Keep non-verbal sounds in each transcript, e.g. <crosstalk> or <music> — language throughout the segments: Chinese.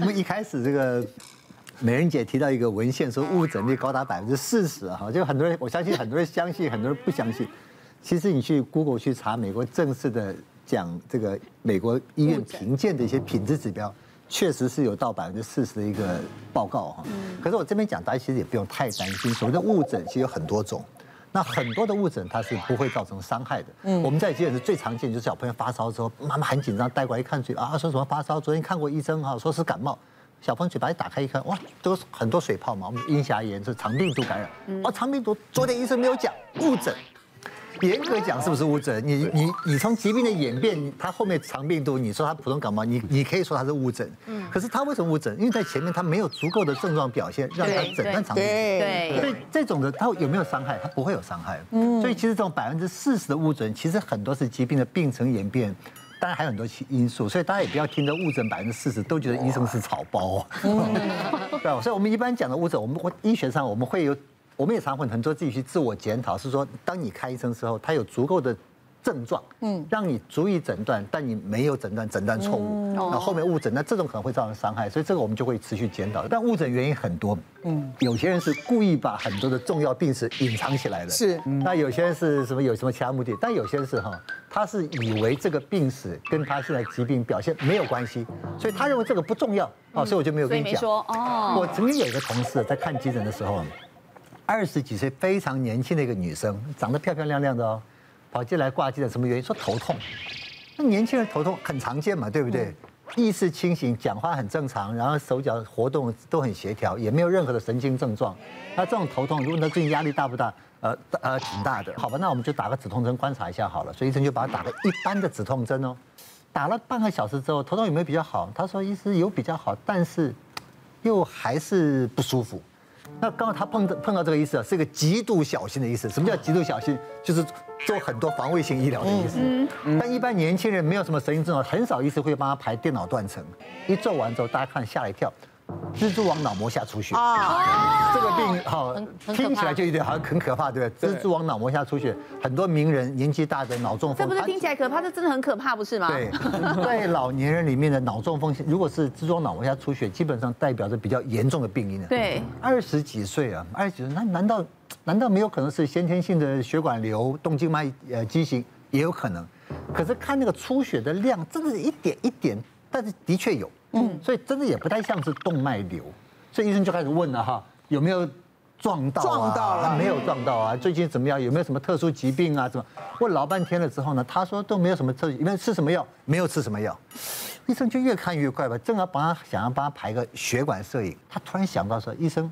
我们一开始这个美人姐提到一个文献，说误诊率高达百分之四十哈，就很多人我相信很多人相信，很多人不相信。其实你去 Google 去查美国正式的讲这个美国医院评鉴的一些品质指标，确实是有到百分之四十的一个报告哈。可是我这边讲，大家其实也不用太担心。所谓的误诊其实有很多种，那很多的误诊它是不会造成伤害的。我们在急诊室最常见就是小朋友发烧之后，妈妈很紧张带过来一看嘴啊，说什么发烧？昨天看过医生哈，说是感冒。小朋友嘴巴一打开一看，哇，都是很多水泡嘛，我们阴峡炎是肠病毒感染。哦，肠病毒昨天医生没有讲误诊。严格讲是不是误诊？你你你从疾病的演变，它后面肠病毒，你说它普通感冒，你你可以说它是误诊。嗯。可是它为什么误诊？因为在前面它没有足够的症状表现，让它诊断肠病毒。对。所以这种的它有没有伤害？它不会有伤害。嗯。所以其实这种百分之四十的误诊，其实很多是疾病的病程演变，当然还有很多因素。所以大家也不要听着误诊百分之四十都觉得医生是草包。嗯。<laughs> 对。所以我们一般讲的误诊，我们医学上我们会有。我们也常会很多自己去自我检讨，是说，当你看医生的时候，他有足够的症状，嗯，让你足以诊断，但你没有诊断，诊断错误，那后面误诊，那这种可能会造成伤害，所以这个我们就会持续检讨。但误诊原因很多，嗯，有些人是故意把很多的重要病史隐藏起来的，是，那有些人是什么有什么其他目的，但有些人是哈，他是以为这个病史跟他现在疾病表现没有关系，所以他认为这个不重要，哦，所以我就没有跟你讲。说哦，我曾经有一个同事在看急诊的时候。二十几岁非常年轻的一个女生，长得漂漂亮亮的哦，跑进来挂急诊，什么原因？说头痛。那年轻人头痛很常见嘛，对不对？意识清醒，讲话很正常，然后手脚活动都很协调，也没有任何的神经症状。那这种头痛，如果他最近压力大不大？呃呃，挺大的。好吧，那我们就打个止痛针观察一下好了。所以医生就把他打个一般的止痛针哦。打了半个小时之后，头痛有没有比较好？他说医师有比较好，但是又还是不舒服。那刚好他碰到碰到这个意思啊，是一个极度小心的意思。什么叫极度小心？就是做很多防卫性医疗的意思。但一般年轻人没有什么神经症状，很少医师会帮他排电脑断层。一做完之后，大家看吓了一跳。蜘蛛网脑膜下出血啊，这个病好听起来就有点好像很可怕，对不对？蜘蛛网脑膜下出血，很多名人年纪大的脑中风，这不是听起来可怕，这真的很可怕，不是吗？对，<laughs> 在老年人里面的脑中风，如果是蜘蛛网脑膜下出血，基本上代表着比较严重的病因了。对，二十几岁啊，二十几岁，那难道难道没有可能是先天性的血管瘤、动静脉呃畸形？也有可能，可是看那个出血的量，真的是一点一点，但是的确有。嗯，所以真的也不太像是动脉瘤，所以医生就开始问了哈，有没有撞到啊？撞到了，没有撞到啊。最近怎么样？有没有什么特殊疾病啊？怎么？问老半天了之后呢，他说都没有什么特殊，有没有吃什么药？没有吃什么药。医生就越看越怪吧，正要帮他想要帮他排个血管摄影，他突然想到说，医生，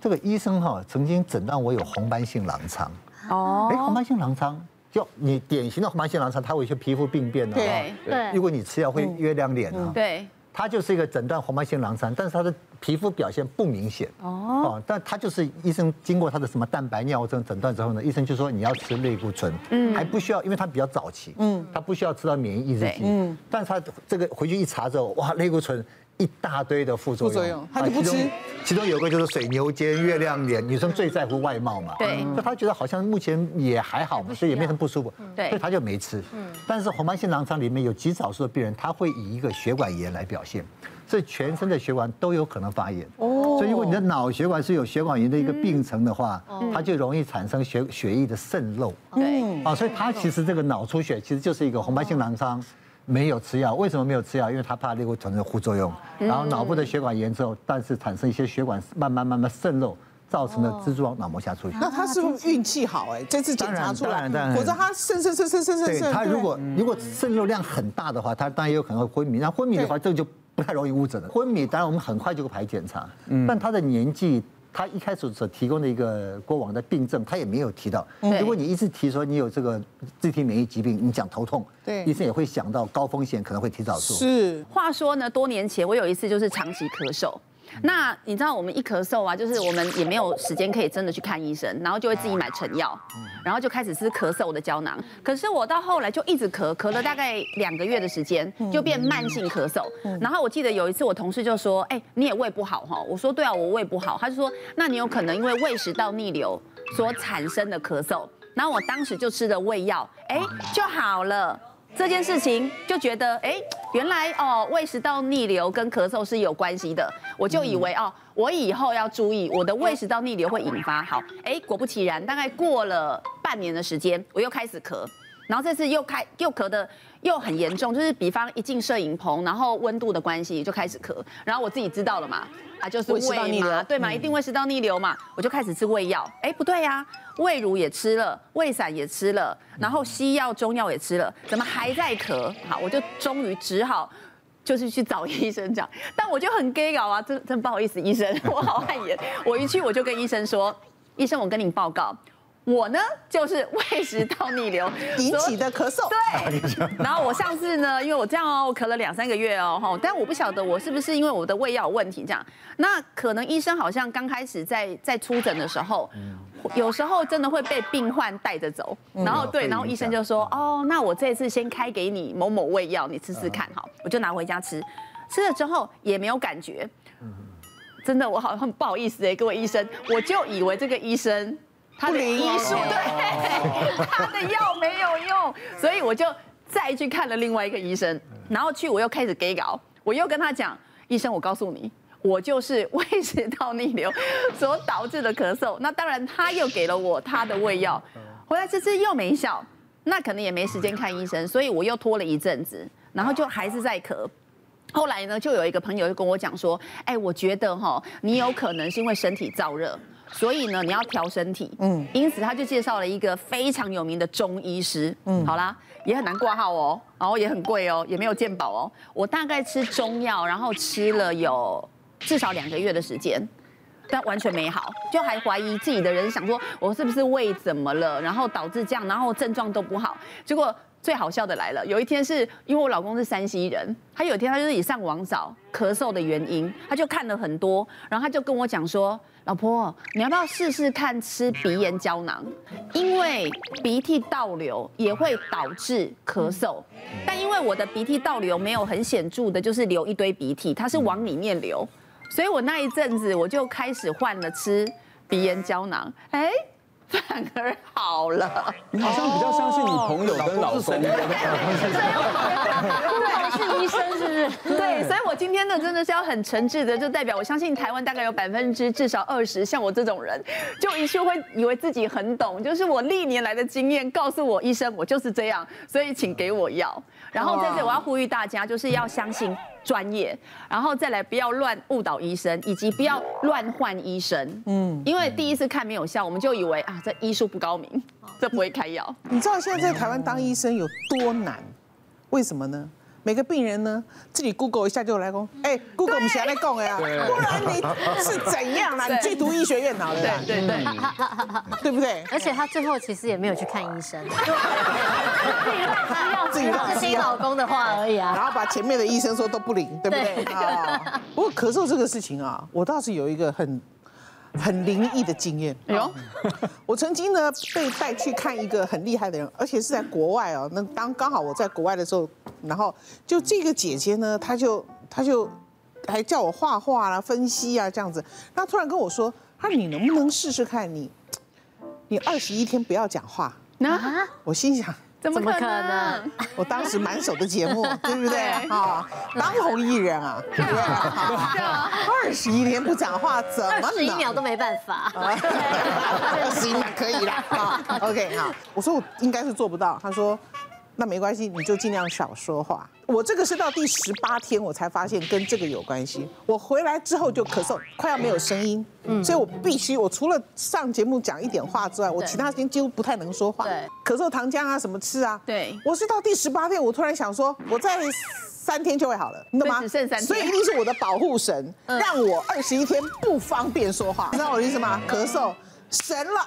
这个医生哈曾经诊断我有红斑性狼疮。哦，哎，红斑性狼疮。就你典型的红斑性狼疮，它会有一些皮肤病变的。对对。如果你吃药会月亮脸啊。对。它就是一个诊断红斑性狼疮，但是它的皮肤表现不明显。哦，但它就是医生经过他的什么蛋白尿症诊断之后呢，医生就说你要吃类固醇，嗯，还不需要，因为它比较早期，嗯，它不需要吃到免疫抑制剂，嗯，但是他这个回去一查之后，哇，类固醇。一大堆的副作用，副作用，他就不吃。其中，有个就是水牛肩、月亮脸，女生最在乎外貌嘛。对。就他觉得好像目前也还好嘛，所以也没什么不舒服。对。所以他就没吃。嗯。但是红斑性狼疮里面有极少数的病人，他会以一个血管炎来表现，所以全身的血管都有可能发炎。哦。所以如果你的脑血管是有血管炎的一个病程的话，它就容易产生血血液的渗漏。对。啊，所以他其实这个脑出血其实就是一个红斑性狼疮。没有吃药，为什么没有吃药？因为他怕类固醇的副作用，然后脑部的血管炎之后，但是产生一些血管慢慢慢慢渗漏，造成了蜘蛛网脑膜下出血。那他是不是运气好？哎，这次检查出来，否则他渗渗渗渗渗渗。对，他如果如果渗漏量很大的话，他当然也有可能会昏迷。那昏迷的话，这个就不太容易误诊了。昏迷当然我们很快就会排检查，但他的年纪。他一开始所提供的一个过往的病症，他也没有提到。如果你一直提说你有这个自体免疫疾病，你讲头痛，对，医生也会想到高风险可能会提早做。是。话说呢，多年前我有一次就是长期咳嗽。那你知道我们一咳嗽啊，就是我们也没有时间可以真的去看医生，然后就会自己买成药，然后就开始吃咳嗽的胶囊。可是我到后来就一直咳，咳了大概两个月的时间，就变慢性咳嗽。然后我记得有一次我同事就说：“哎，你也胃不好哈？”我说：“对啊，我胃不好。”他就说：“那你有可能因为胃食道逆流所产生的咳嗽。”然后我当时就吃了胃药，哎，就好了。这件事情，就觉得哎，原来哦胃食道逆流跟咳嗽是有关系的，我就以为哦，我以后要注意我的胃食道逆流会引发。好，哎，果不其然，大概过了半年的时间，我又开始咳，然后这次又开又咳的又很严重，就是比方一进摄影棚，然后温度的关系就开始咳，然后我自己知道了嘛，啊就是胃嘛，对嘛，一定胃食道逆流嘛，我就开始吃胃药，哎不对呀。胃乳也吃了，胃散也吃了，然后西药、中药也吃了，怎么还在咳？好，我就终于只好就是去找医生讲，<laughs> 但我就很 gay 搞啊，真真不好意思，医生，我好汗颜。我一去我就跟医生说，医生，我跟你报告。我呢，就是胃食道逆流 <laughs> 引起的咳嗽。对，然后我上次呢，因为我这样哦，我咳了两三个月哦，哈，但我不晓得我是不是因为我的胃药有问题这样。那可能医生好像刚开始在在出诊的时候，有时候真的会被病患带着走，然后对，然后医生就说，哦，那我这次先开给你某某胃药，你吃吃看，哈，我就拿回家吃，吃了之后也没有感觉，真的，我好像很不好意思哎，各位医生，我就以为这个医生。他的医术对，<laughs> 他的药没有用，所以我就再去看了另外一个医生，然后去我又开始给稿，我又跟他讲，医生，我告诉你，我就是胃食道逆流所导致的咳嗽。那当然，他又给了我他的胃药，回来这次又没效，那可能也没时间看医生，所以我又拖了一阵子，然后就还是在咳。后来呢，就有一个朋友就跟我讲说，哎，我觉得哈，你有可能是因为身体燥热。所以呢，你要调身体，嗯，因此他就介绍了一个非常有名的中医师，嗯，好啦，也很难挂号哦，然后也很贵哦，也没有健保哦。我大概吃中药，然后吃了有至少两个月的时间，但完全没好，就还怀疑自己的人，想说我是不是胃怎么了，然后导致这样，然后症状都不好。结果最好笑的来了，有一天是因为我老公是山西人，他有一天他就是以上网找咳嗽的原因，他就看了很多，然后他就跟我讲说。老婆，你要不要试试看吃鼻炎胶囊？因为鼻涕倒流也会导致咳嗽，但因为我的鼻涕倒流没有很显著的，就是流一堆鼻涕，它是往里面流，所以我那一阵子我就开始换了吃鼻炎胶囊。哎。反而好了，你好像比较相信你朋友跟老公。对，是医生是不是？对，所以我今天呢，真的是要很诚挚的，就代表我相信台湾大概有百分之至少二十像我这种人，就一去会以为自己很懂，就是我历年来的经验告诉我，医生我就是这样，所以请给我药。然后在这里我要呼吁大家，就是要相信。专业，然后再来不要乱误导医生，以及不要乱换医生。嗯，因为第一次看没有效，我们就以为啊，这医术不高明，这不会开药。你知道现在在台湾当医生有多难？为什么呢？每个病人呢，自己 Google 一下就来讲，哎，Google 我们谁来讲呀？不然你是怎样啦？<laughs> 你去读医学院好了，对对对，对不对？而且他最后其实也没有去看医生，自己乱听老公的话而已啊。然后把前面的医生说都不灵，对不对？啊，不过咳嗽这个事情啊，我倒是有一个很。很灵异的经验。哎呦，我曾经呢被带去看一个很厉害的人，而且是在国外哦。那当刚好我在国外的时候，然后就这个姐姐呢，她就她就还叫我画画啦、分析啊这样子。她突然跟我说：“她说你能不能试试看你，你二十一天不要讲话？”那我心想。怎么可能？<laughs> 我当时满手的节目，<laughs> 对不对？啊，当红艺人啊，<laughs> 对不对？二十一天不讲话，怎么能？二十一秒都没办法。二十一秒可以了。啊，OK，好。我说我应该是做不到。他说。那没关系，你就尽量少说话。我这个是到第十八天我才发现跟这个有关系。我回来之后就咳嗽，快要没有声音，嗯，所以我必须，我除了上节目讲一点话之外，我其他时间几乎不太能说话。对，咳嗽糖浆啊，什么吃啊？对，我是到第十八天，我突然想说，我再三天就会好了，你懂吗？只剩三天，所以一定是我的保护神，让我二十一天不方便说话，你知道我的意思吗？咳嗽神了，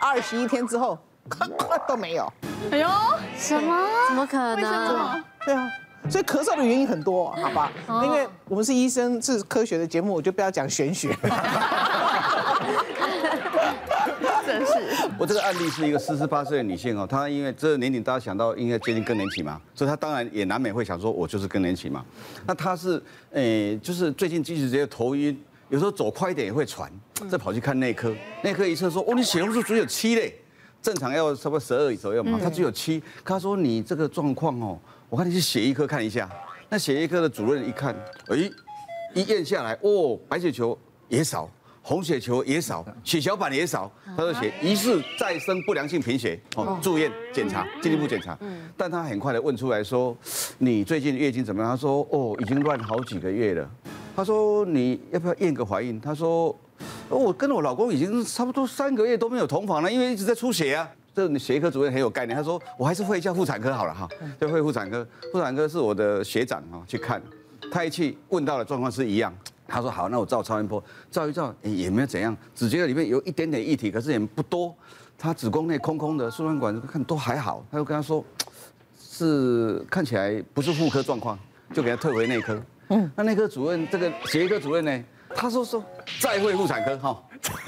二十一天之后。都没有，哎呦，什么？怎么可能？对啊，所以咳嗽的原因很多，好吧？因为我们是医生，是科学的节目，我就不要讲玄学。<laughs> 真是。我这个案例是一个四十八岁的女性哦，她因为这个年龄，大家想到应该接近更年期嘛，所以她当然也难免会想说，我就是更年期嘛。那她是，诶，就是最近即使觉得头晕，有时候走快一点也会喘，再跑去看内科，内科医生说，哦，你血红素只有七嘞。正常要差不多十二左右嘛，他只有七。他说你这个状况哦，我看你去血液科看一下。那血液科的主任一看，哎，一验下来，哦，白血球也少，红血球也少，血小板也少。他说血疑似再生不良性贫血，哦，住院检查，进一步检查。但他很快的问出来说，你最近月经怎么样？他说，哦，已经乱好几个月了。他说你要不要验个怀孕？他说，我跟我老公已经差不多三个月都没有同房了，因为一直在出血啊。这血液科主任很有概念，他说我还是会叫妇产科好了哈，就会妇产科，妇产科是我的学长哈，去看，他一去问到的状况是一样，他说好，那我照超音波，照一照也没有怎样，只觉得里面有一点点液体，可是也不多，他子宫内空空的，输卵管看都还好，他就跟他说是看起来不是妇科状况，就给他退回内科，嗯，那内科主任这个血液科主任呢，他说说再会妇产科哈。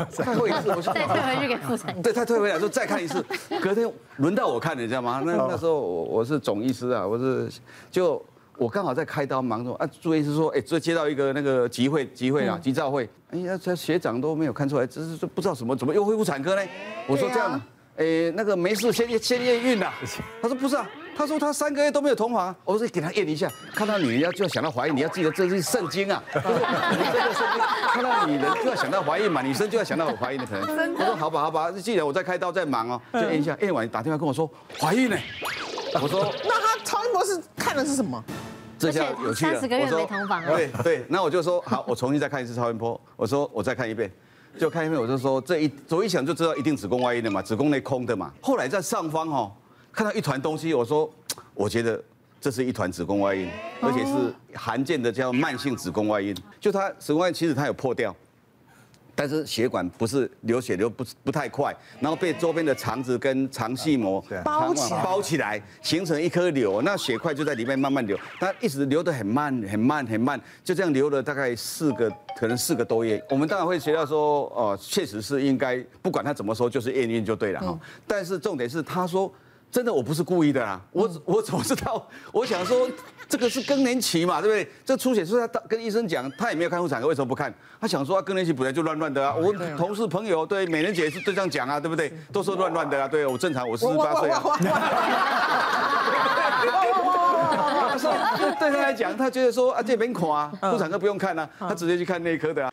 再会一次，我再退回去给妇产。对，他退回来说再看一次，隔天轮到我看，你知道吗？那那时候我我是总医师啊，我是就我刚好在开刀忙着啊，朱医师说，哎，这接到一个那个集会集会啊，急召会，哎呀，这学长都没有看出来，只是不知道什么怎么又会妇产科呢？我说这样，哎，那个没事，先先验孕的。<laughs> 他说不是啊。他说他三个月都没有同房，我说给他验一下，看到女人要就要想到怀孕，你要记得这是圣经啊。<laughs> 你这个圣经，看到女人就要想到怀孕嘛，女生就要想到怀孕的可能。<laughs> 我说好吧好吧，既然我在开刀在忙哦，就验一下，验完打电话跟我说怀孕呢。我说那他超音波是看的是什么？这下有趣了。三十个月没同房。对对，那我就说好，我重新再看一次超音波。我说我再看一遍，就看一遍，我就说这一左一想就知道一定子宫外孕的嘛，子宫内空的嘛。后来在上方哦。看到一团东西，我说，<tsk> 我觉得这是一团子宫外孕，而且是罕见的叫慢性子宫外孕。就它子宫外孕其实它有破掉，但是血管不是流血流不不太快，然后被周边的肠子跟肠系膜包起来，包起来形成一颗瘤，那血块就在里面慢慢流，它一直流得很慢很慢很慢，就这样流了大概四个可能四个多月。我们当然会觉得说，哦，确实是应该，不管他怎么说，就是验孕就对了哈。但是重点是他说。真的，我不是故意的啦，我我怎么知道？我想说，这个是更年期嘛，对不对？这出血是他跟医生讲，他也没有看妇产科，为什么不看？他想说，更年期本来就乱乱的啊。我同事朋友对美人姐是都这样讲啊，对不对？都说乱乱的啊，对我正常，我四十八岁啊。他说，对他来讲，他觉得说啊，这边垮，妇产科不用看啊，他直接去看内科的啊。